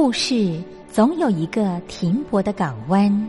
故事总有一个停泊的港湾。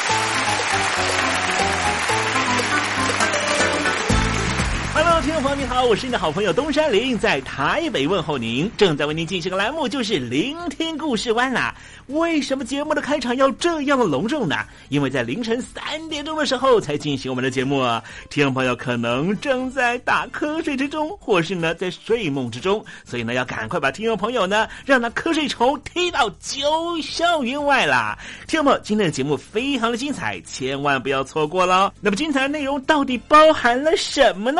听众朋友，你好，我是你的好朋友东山林，在台北问候您。正在为您进行的栏目就是《聆听故事湾》啦。为什么节目的开场要这样的隆重呢？因为在凌晨三点钟的时候才进行我们的节目啊。听众朋友可能正在打瞌睡之中，或是呢在睡梦之中，所以呢要赶快把听众朋友呢让那瞌睡虫踢到九霄云外啦。听众朋友，今天的节目非常的精彩，千万不要错过喽。那么精彩的内容到底包含了什么呢？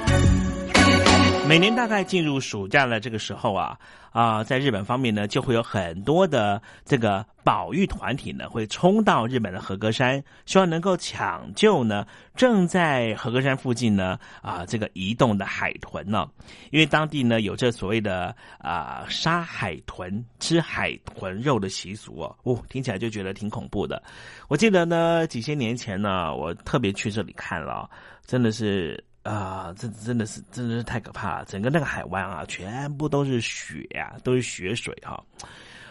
每年大概进入暑假的这个时候啊，啊，在日本方面呢，就会有很多的这个保育团体呢，会冲到日本的和歌山，希望能够抢救呢正在和歌山附近呢啊这个移动的海豚呢，因为当地呢有着所谓的啊杀海豚、吃海豚肉的习俗哦，哦，听起来就觉得挺恐怖的。我记得呢几些年前呢，我特别去这里看了，真的是。啊，这真的是真的是太可怕了！整个那个海湾啊，全部都是雪啊，都是雪水哈。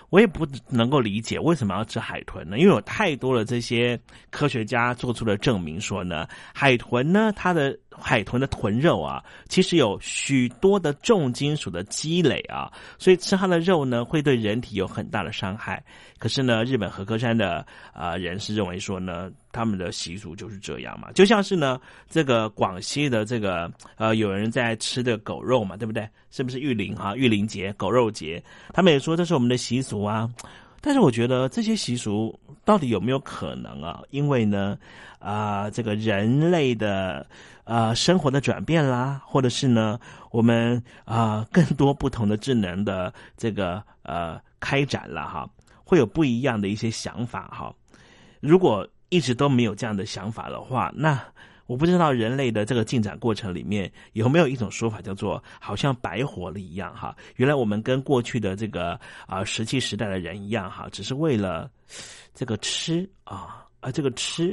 我也不能够理解为什么要吃海豚呢？因为有太多的这些科学家做出了证明，说呢，海豚呢，它的海豚的豚肉啊，其实有许多的重金属的积累啊，所以吃它的肉呢，会对人体有很大的伤害。可是呢，日本和歌山的啊人士认为说呢，他们的习俗就是这样嘛，就像是呢，这个广西的这个呃有人在吃的狗肉嘛，对不对？是不是玉林哈玉林节狗肉节？他们也说这是我们的习俗啊。但是我觉得这些习俗到底有没有可能啊？因为呢，啊这个人类的啊生活的转变啦，或者是呢我们啊更多不同的智能的这个呃开展了哈。会有不一样的一些想法哈，如果一直都没有这样的想法的话，那我不知道人类的这个进展过程里面有没有一种说法叫做好像白活了一样哈。原来我们跟过去的这个啊石器时代的人一样哈，只是为了这个吃啊啊这个吃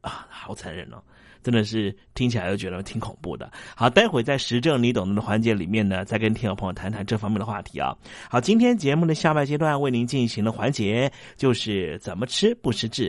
啊，好残忍哦。真的是听起来就觉得挺恐怖的。好，待会在实证你懂得的环节里面呢，再跟听众朋友谈谈这方面的话题啊。好，今天节目的下半阶段为您进行的环节就是怎么吃不失智。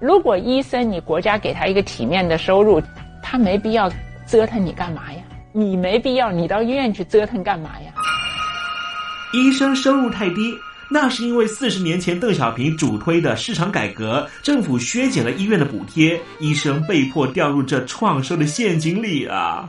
如果医生你国家给他一个体面的收入。他没必要折腾你干嘛呀？你没必要，你到医院去折腾干嘛呀？医生收入太低，那是因为四十年前邓小平主推的市场改革，政府削减了医院的补贴，医生被迫掉入这创收的陷阱里啊！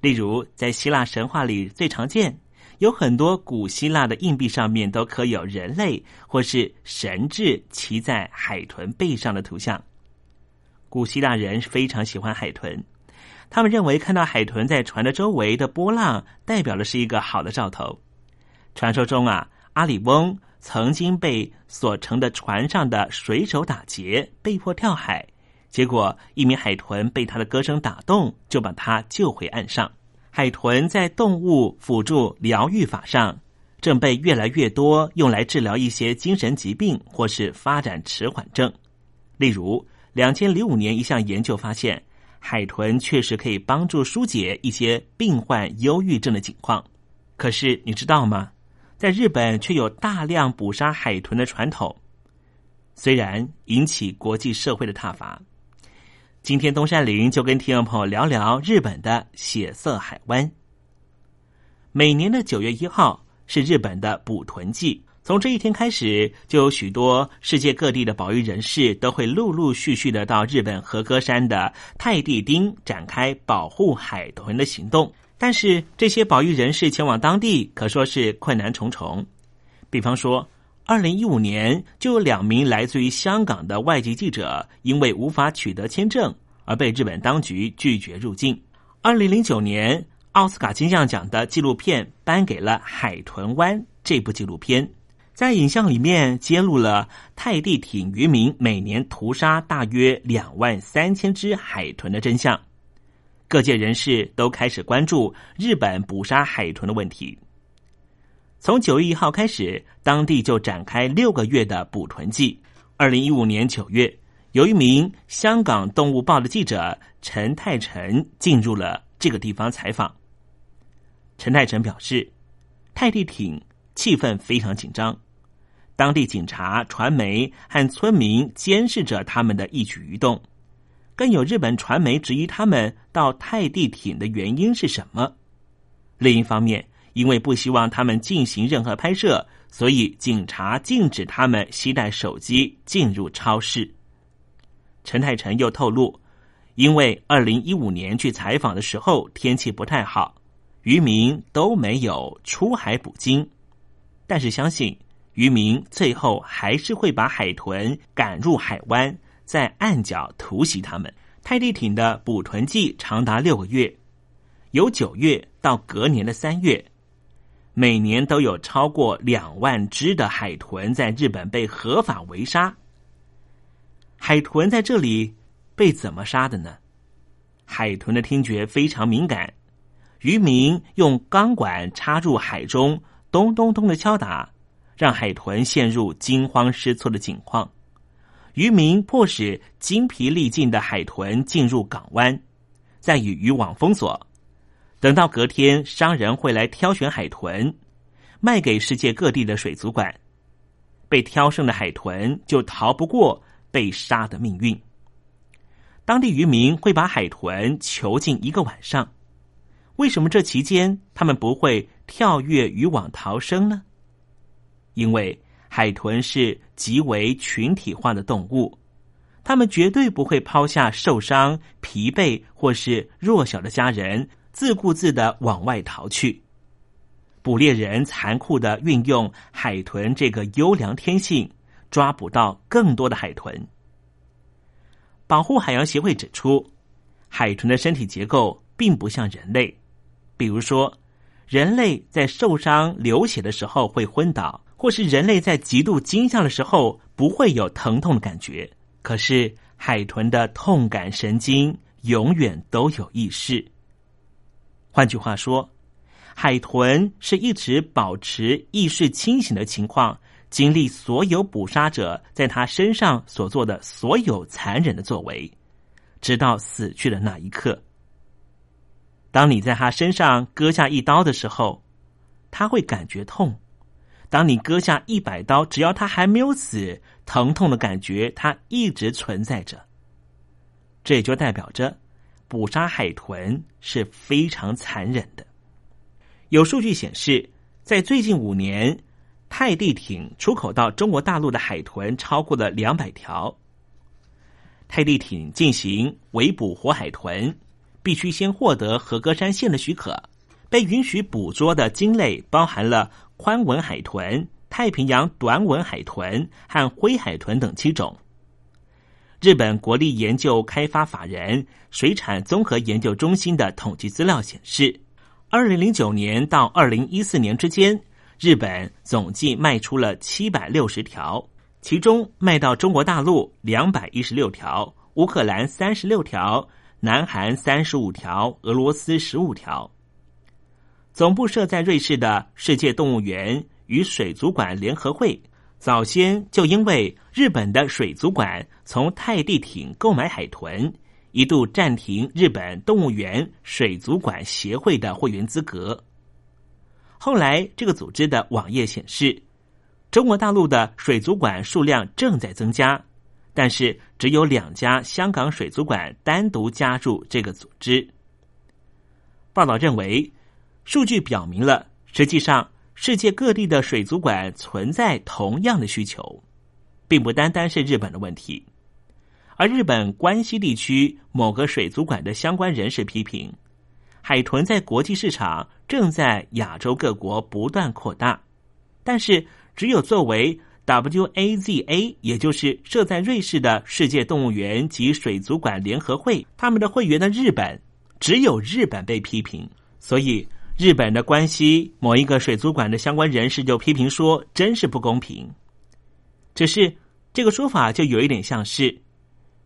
例如在希腊神话里最常见，有很多古希腊的硬币上面都刻有人类或是神智骑在海豚背上的图像。古希腊人非常喜欢海豚，他们认为看到海豚在船的周围的波浪，代表的是一个好的兆头。传说中啊，阿里翁曾经被所乘的船上的水手打劫，被迫跳海。结果，一名海豚被他的歌声打动，就把他救回岸上。海豚在动物辅助疗愈法上，正被越来越多用来治疗一些精神疾病或是发展迟缓症。例如，两千零五年一项研究发现，海豚确实可以帮助疏解一些病患忧郁症的情况。可是，你知道吗？在日本却有大量捕杀海豚的传统，虽然引起国际社会的挞伐。今天东山林就跟听众朋友聊聊日本的血色海湾。每年的九月一号是日本的捕豚季，从这一天开始，就有许多世界各地的保育人士都会陆陆续续的到日本和歌山的泰地町展开保护海豚的行动。但是这些保育人士前往当地可说是困难重重，比方说。二零一五年，就有两名来自于香港的外籍记者，因为无法取得签证而被日本当局拒绝入境。二零零九年，奥斯卡金像奖的纪录片颁给了《海豚湾》这部纪录片，在影像里面揭露了泰地艇渔民每年屠杀大约两万三千只海豚的真相。各界人士都开始关注日本捕杀海豚的问题。从九月一号开始，当地就展开六个月的捕豚季。二零一五年九月，有一名香港动物报的记者陈泰成进入了这个地方采访。陈泰成表示，泰地艇气氛非常紧张，当地警察、传媒和村民监视着他们的一举一动，更有日本传媒质疑他们到泰地艇的原因是什么。另一方面，因为不希望他们进行任何拍摄，所以警察禁止他们携带手机进入超市。陈泰成又透露，因为二零一五年去采访的时候天气不太好，渔民都没有出海捕鲸，但是相信渔民最后还是会把海豚赶入海湾，在岸角突袭他们。泰迪艇的捕豚季长达六个月，由九月到隔年的三月。每年都有超过两万只的海豚在日本被合法围杀。海豚在这里被怎么杀的呢？海豚的听觉非常敏感，渔民用钢管插入海中，咚咚咚的敲打，让海豚陷入惊慌失措的境况。渔民迫使精疲力尽的海豚进入港湾，再以渔网封锁。等到隔天，商人会来挑选海豚，卖给世界各地的水族馆。被挑剩的海豚就逃不过被杀的命运。当地渔民会把海豚囚禁一个晚上。为什么这期间他们不会跳跃渔网逃生呢？因为海豚是极为群体化的动物，他们绝对不会抛下受伤、疲惫或是弱小的家人。自顾自的往外逃去，捕猎人残酷的运用海豚这个优良天性，抓捕到更多的海豚。保护海洋协会指出，海豚的身体结构并不像人类。比如说，人类在受伤流血的时候会昏倒，或是人类在极度惊吓的时候不会有疼痛的感觉。可是海豚的痛感神经永远都有意识。换句话说，海豚是一直保持意识清醒的情况，经历所有捕杀者在它身上所做的所有残忍的作为，直到死去的那一刻。当你在他身上割下一刀的时候，他会感觉痛；当你割下一百刀，只要他还没有死，疼痛的感觉它一直存在着。这也就代表着，捕杀海豚是非常残忍的。有数据显示，在最近五年，泰迪艇出口到中国大陆的海豚超过了两百条。泰迪艇进行围捕活海豚。必须先获得合格山县的许可，被允许捕捉的鲸类包含了宽吻海豚、太平洋短吻海豚和灰海豚等七种。日本国立研究开发法人水产综合研究中心的统计资料显示，二零零九年到二零一四年之间，日本总计卖出了七百六十条，其中卖到中国大陆两百一十六条，乌克兰三十六条。南韩三十五条，俄罗斯十五条。总部设在瑞士的世界动物园与水族馆联合会，早先就因为日本的水族馆从泰迪艇购买海豚，一度暂停日本动物园水族馆协会的会员资格。后来，这个组织的网页显示，中国大陆的水族馆数量正在增加。但是只有两家香港水族馆单独加入这个组织。报道认为，数据表明了，实际上世界各地的水族馆存在同样的需求，并不单单是日本的问题。而日本关西地区某个水族馆的相关人士批评，海豚在国际市场正在亚洲各国不断扩大，但是只有作为。WAZA，也就是设在瑞士的世界动物园及水族馆联合会，他们的会员的日本，只有日本被批评，所以日本的关系某一个水族馆的相关人士就批评说，真是不公平。只是这个说法就有一点像是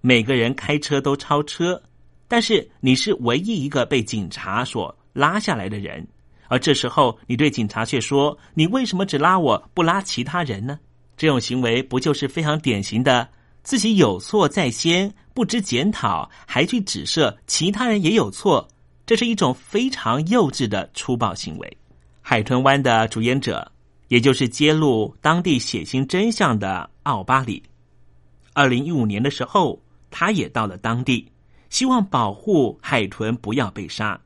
每个人开车都超车，但是你是唯一一个被警察所拉下来的人，而这时候你对警察却说，你为什么只拉我不拉其他人呢？这种行为不就是非常典型的自己有错在先，不知检讨，还去指涉其他人也有错？这是一种非常幼稚的粗暴行为。海豚湾的主演者，也就是揭露当地血腥真相的奥巴里，二零一五年的时候，他也到了当地，希望保护海豚不要被杀。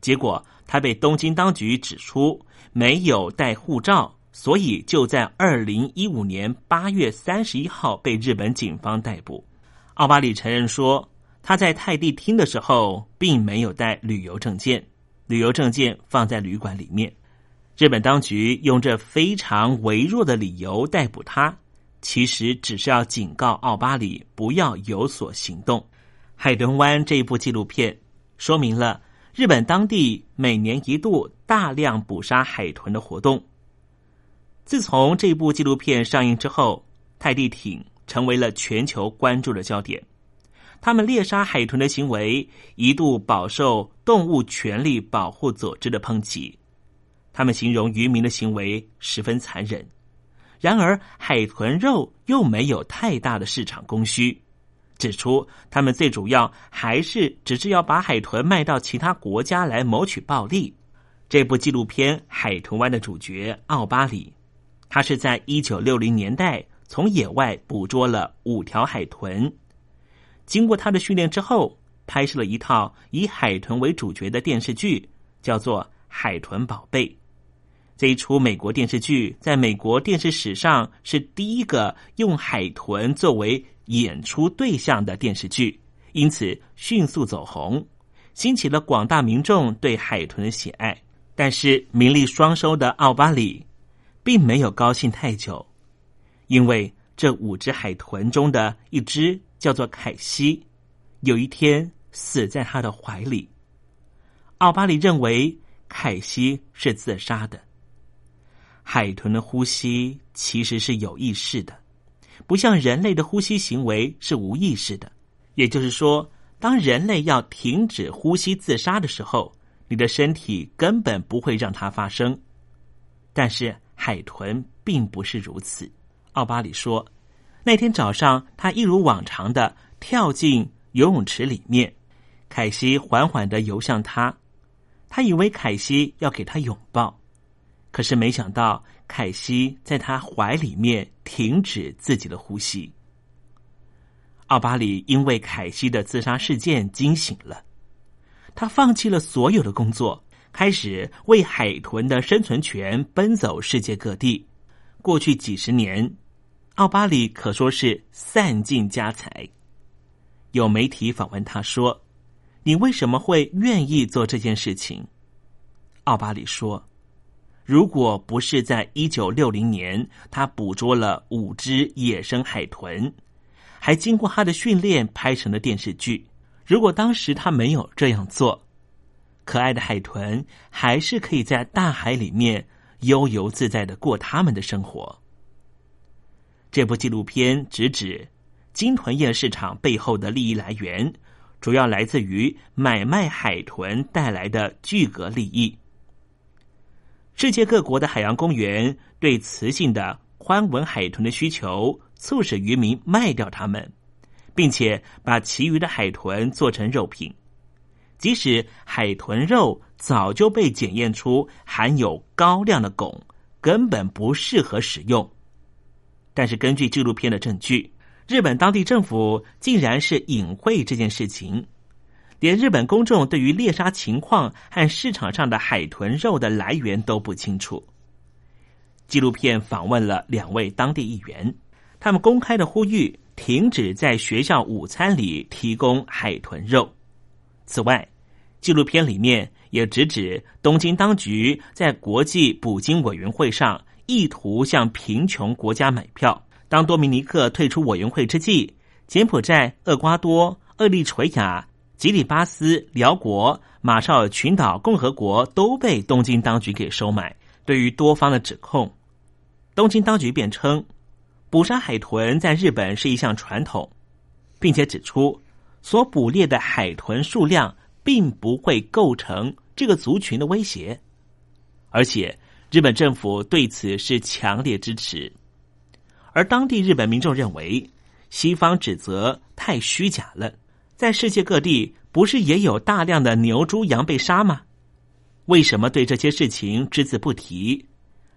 结果他被东京当局指出没有带护照。所以就在二零一五年八月三十一号被日本警方逮捕。奥巴里承认说，他在泰迪厅的时候并没有带旅游证件，旅游证件放在旅馆里面。日本当局用这非常微弱的理由逮捕他，其实只是要警告奥巴里不要有所行动。海豚湾这一部纪录片说明了日本当地每年一度大量捕杀海豚的活动。自从这部纪录片上映之后，泰迪艇成为了全球关注的焦点。他们猎杀海豚的行为一度饱受动物权利保护组织的抨击。他们形容渔民的行为十分残忍。然而，海豚肉又没有太大的市场供需，指出他们最主要还是只是要把海豚卖到其他国家来谋取暴利。这部纪录片《海豚湾》的主角奥巴里。他是在一九六零年代从野外捕捉了五条海豚，经过他的训练之后，拍摄了一套以海豚为主角的电视剧，叫做《海豚宝贝》。这一出美国电视剧在美国电视史上是第一个用海豚作为演出对象的电视剧，因此迅速走红，兴起了广大民众对海豚的喜爱。但是名利双收的奥巴里。并没有高兴太久，因为这五只海豚中的一只叫做凯西，有一天死在他的怀里。奥巴里认为凯西是自杀的。海豚的呼吸其实是有意识的，不像人类的呼吸行为是无意识的。也就是说，当人类要停止呼吸自杀的时候，你的身体根本不会让它发生。但是海豚并不是如此。奥巴里说，那天早上他一如往常的跳进游泳池里面，凯西缓缓的游向他。他以为凯西要给他拥抱，可是没想到凯西在他怀里面停止自己的呼吸。奥巴里因为凯西的自杀事件惊醒了，他放弃了所有的工作，开始为海豚的生存权奔走世界各地。过去几十年，奥巴里可说是散尽家财。有媒体访问他说。你为什么会愿意做这件事情？奥巴里说：“如果不是在一九六零年，他捕捉了五只野生海豚，还经过他的训练拍成了电视剧。如果当时他没有这样做，可爱的海豚还是可以在大海里面悠游自在的过他们的生活。”这部纪录片直指金豚业市场背后的利益来源。主要来自于买卖海豚带来的巨额利益。世界各国的海洋公园对雌性的宽吻海豚的需求，促使渔民卖掉它们，并且把其余的海豚做成肉品。即使海豚肉早就被检验出含有高量的汞，根本不适合使用，但是根据纪录片的证据。日本当地政府竟然是隐晦这件事情，连日本公众对于猎杀情况和市场上的海豚肉的来源都不清楚。纪录片访问了两位当地议员，他们公开的呼吁停止在学校午餐里提供海豚肉。此外，纪录片里面也直指东京当局在国际捕鲸委员会上意图向贫穷国家买票。当多米尼克退出委员会之际，柬埔寨、厄瓜多、厄立垂亚、吉里巴斯、辽国、马绍尔群岛共和国都被东京当局给收买。对于多方的指控，东京当局辩称，捕杀海豚在日本是一项传统，并且指出所捕猎的海豚数量并不会构成这个族群的威胁，而且日本政府对此是强烈支持。而当地日本民众认为，西方指责太虚假了。在世界各地，不是也有大量的牛、猪、羊被杀吗？为什么对这些事情只字不提？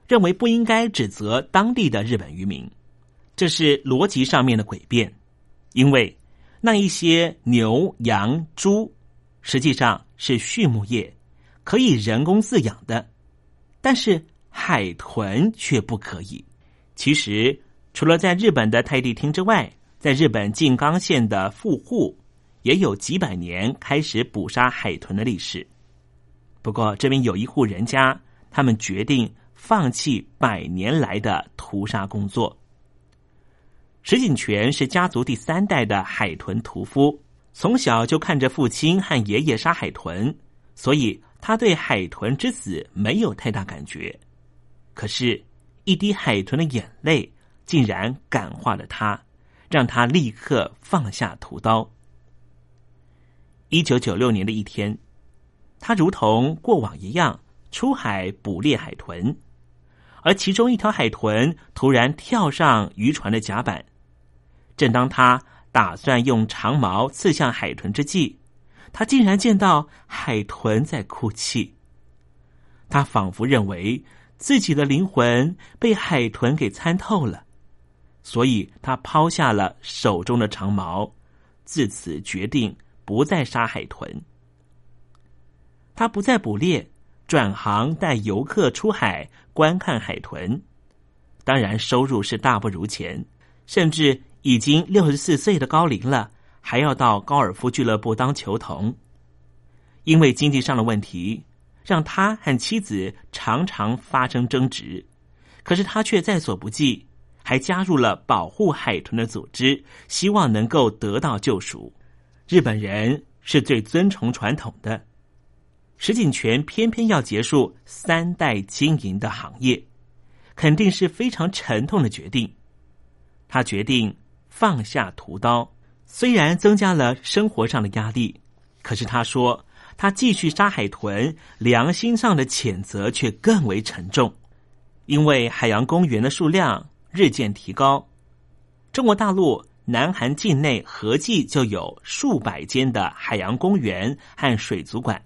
认为不应该指责当地的日本渔民，这是逻辑上面的诡辩。因为那一些牛、羊、猪实际上是畜牧业，可以人工饲养的，但是海豚却不可以。其实。除了在日本的太地厅之外，在日本静冈县的富户也有几百年开始捕杀海豚的历史。不过，这边有一户人家，他们决定放弃百年来的屠杀工作。石井泉是家族第三代的海豚屠夫，从小就看着父亲和爷爷杀海豚，所以他对海豚之死没有太大感觉。可是，一滴海豚的眼泪。竟然感化了他，让他立刻放下屠刀。一九九六年的一天，他如同过往一样出海捕猎海豚，而其中一条海豚突然跳上渔船的甲板。正当他打算用长矛刺向海豚之际，他竟然见到海豚在哭泣。他仿佛认为自己的灵魂被海豚给参透了。所以他抛下了手中的长矛，自此决定不再杀海豚。他不再捕猎，转行带游客出海观看海豚。当然，收入是大不如前，甚至已经六十四岁的高龄了，还要到高尔夫俱乐部当球童。因为经济上的问题，让他和妻子常常发生争执，可是他却在所不计。还加入了保护海豚的组织，希望能够得到救赎。日本人是最尊崇传统的。石井泉偏偏要结束三代经营的行业，肯定是非常沉痛的决定。他决定放下屠刀，虽然增加了生活上的压力，可是他说他继续杀海豚，良心上的谴责却更为沉重，因为海洋公园的数量日渐提高。中国大陆、南韩境内合计就有数百间的海洋公园和水族馆。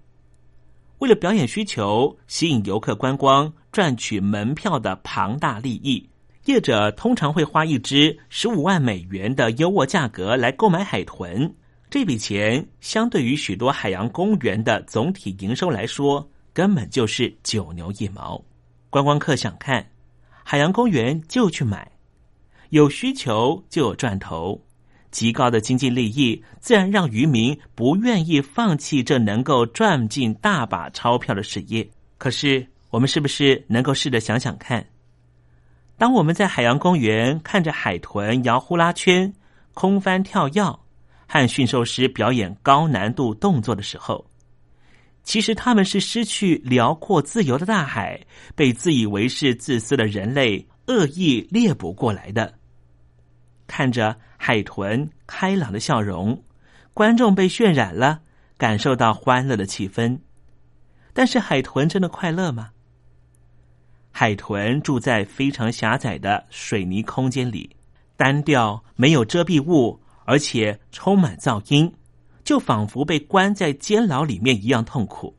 为了表演需求，吸引游客观光，赚取门票的庞大利益，业者通常会花一支十五万美元的优渥价格来购买海豚。这笔钱相对于许多海洋公园的总体营收来说，根本就是九牛一毛。观光客想看海洋公园就去买，有需求就有赚头。极高的经济利益，自然让渔民不愿意放弃这能够赚进大把钞票的事业。可是，我们是不是能够试着想想看，当我们在海洋公园看着海豚摇呼啦圈、空翻跳跃，和驯兽师表演高难度动作的时候，其实他们是失去辽阔自由的大海，被自以为是自私的人类恶意猎捕过来的。看着海豚开朗的笑容，观众被渲染了，感受到欢乐的气氛。但是海豚真的快乐吗？海豚住在非常狭窄的水泥空间里，单调，没有遮蔽物，而且充满噪音，就仿佛被关在监牢里面一样痛苦。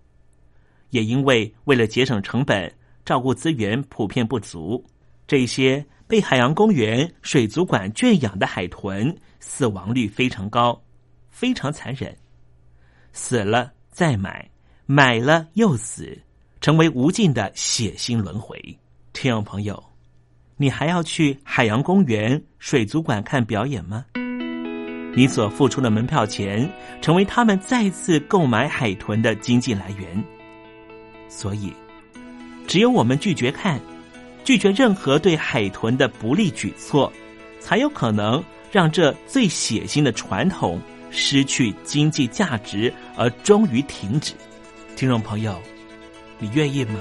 也因为为了节省成本，照顾资源普遍不足，这些。被海洋公园、水族馆圈养的海豚死亡率非常高，非常残忍。死了再买，买了又死，成为无尽的血腥轮回。听众朋友，你还要去海洋公园、水族馆看表演吗？你所付出的门票钱，成为他们再次购买海豚的经济来源。所以，只有我们拒绝看。拒绝任何对海豚的不利举措，才有可能让这最血腥的传统失去经济价值，而终于停止。听众朋友，你愿意吗？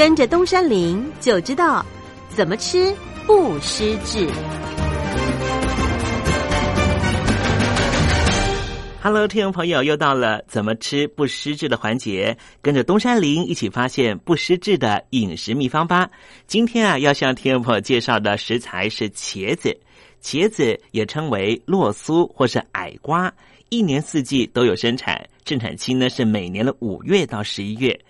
跟着东山林就知道怎么吃不失智。Hello，听众朋友，又到了怎么吃不失智的环节，跟着东山林一起发现不失智的饮食秘方吧。今天啊，要向听众朋友介绍的食材是茄子。茄子也称为洛苏或是矮瓜，一年四季都有生产，正产期呢是每年的五月到十一月。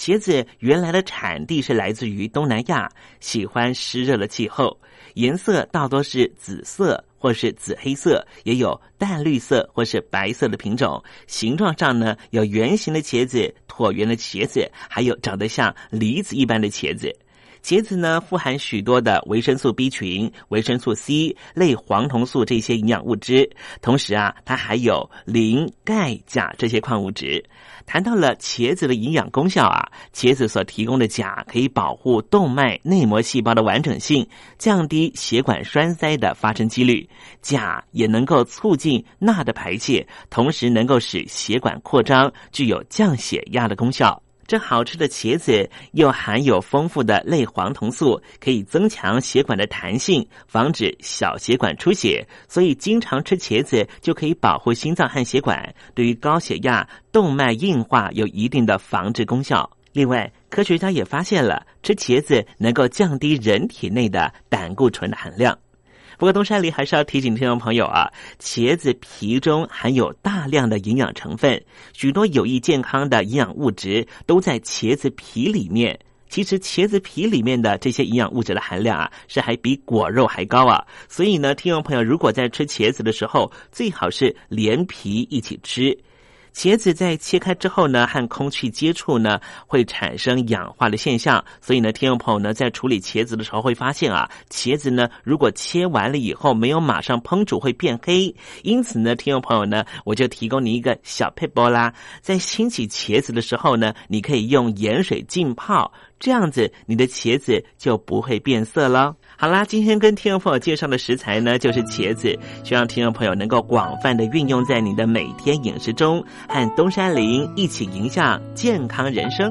茄子原来的产地是来自于东南亚，喜欢湿热的气候，颜色大多是紫色。或是紫黑色，也有淡绿色或是白色的品种。形状上呢，有圆形的茄子、椭圆的茄子，还有长得像梨子一般的茄子。茄子呢，富含许多的维生素 B 群、维生素 C、类黄酮素这些营养物质，同时啊，它还有磷、钙、钾这些矿物质。谈到了茄子的营养功效啊，茄子所提供的钾可以保护动脉内膜细胞的完整性，降低血管栓塞的发生几率。钾也能够促进钠的排泄，同时能够使血管扩张，具有降血压的功效。这好吃的茄子又含有丰富的类黄酮素，可以增强血管的弹性，防止小血管出血。所以经常吃茄子就可以保护心脏和血管，对于高血压、动脉硬化有一定的防治功效。另外，科学家也发现了吃茄子能够降低人体内的胆固醇的含量。不过，东山里还是要提醒听众朋友啊，茄子皮中含有大量的营养成分，许多有益健康的营养物质都在茄子皮里面。其实，茄子皮里面的这些营养物质的含量啊，是还比果肉还高啊。所以呢，听众朋友如果在吃茄子的时候，最好是连皮一起吃。茄子在切开之后呢，和空气接触呢，会产生氧化的现象。所以呢，听众朋友呢，在处理茄子的时候会发现啊，茄子呢，如果切完了以后没有马上烹煮，会变黑。因此呢，听众朋友呢，我就提供你一个小配波啦，在清洗茄子的时候呢，你可以用盐水浸泡，这样子你的茄子就不会变色了。好啦，今天跟听众朋友介绍的食材呢，就是茄子，希望听众朋友能够广泛的运用在你的每天饮食中，和东山林一起迎向健康人生。